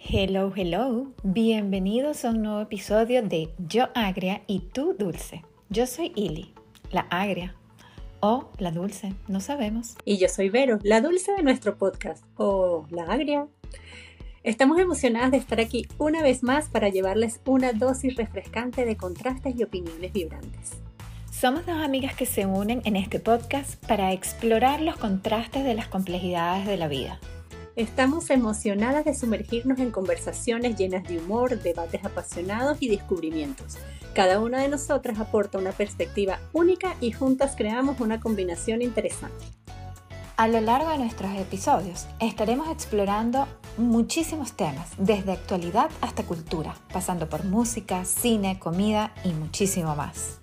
Hello, hello. Bienvenidos a un nuevo episodio de Yo Agria y tú Dulce. Yo soy Ili, la agria. O la dulce, no sabemos. Y yo soy Vero, la dulce de nuestro podcast. O la agria. Estamos emocionadas de estar aquí una vez más para llevarles una dosis refrescante de contrastes y opiniones vibrantes. Somos dos amigas que se unen en este podcast para explorar los contrastes de las complejidades de la vida. Estamos emocionadas de sumergirnos en conversaciones llenas de humor, debates apasionados y descubrimientos. Cada una de nosotras aporta una perspectiva única y juntas creamos una combinación interesante. A lo largo de nuestros episodios estaremos explorando muchísimos temas, desde actualidad hasta cultura, pasando por música, cine, comida y muchísimo más.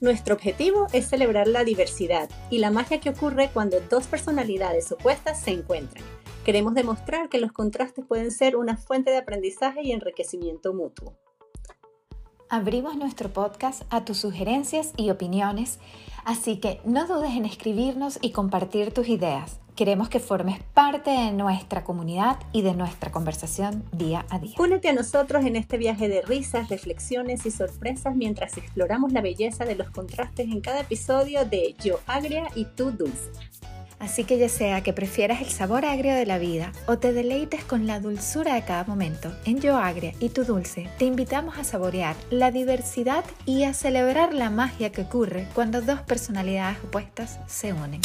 Nuestro objetivo es celebrar la diversidad y la magia que ocurre cuando dos personalidades opuestas se encuentran. Queremos demostrar que los contrastes pueden ser una fuente de aprendizaje y enriquecimiento mutuo. Abrimos nuestro podcast a tus sugerencias y opiniones, así que no dudes en escribirnos y compartir tus ideas. Queremos que formes parte de nuestra comunidad y de nuestra conversación día a día. Únete a nosotros en este viaje de risas, reflexiones y sorpresas mientras exploramos la belleza de los contrastes en cada episodio de Yo Agria y Tú Dulce. Así que ya sea que prefieras el sabor agrio de la vida o te deleites con la dulzura de cada momento, en Yo Agria y Tu Dulce te invitamos a saborear la diversidad y a celebrar la magia que ocurre cuando dos personalidades opuestas se unen.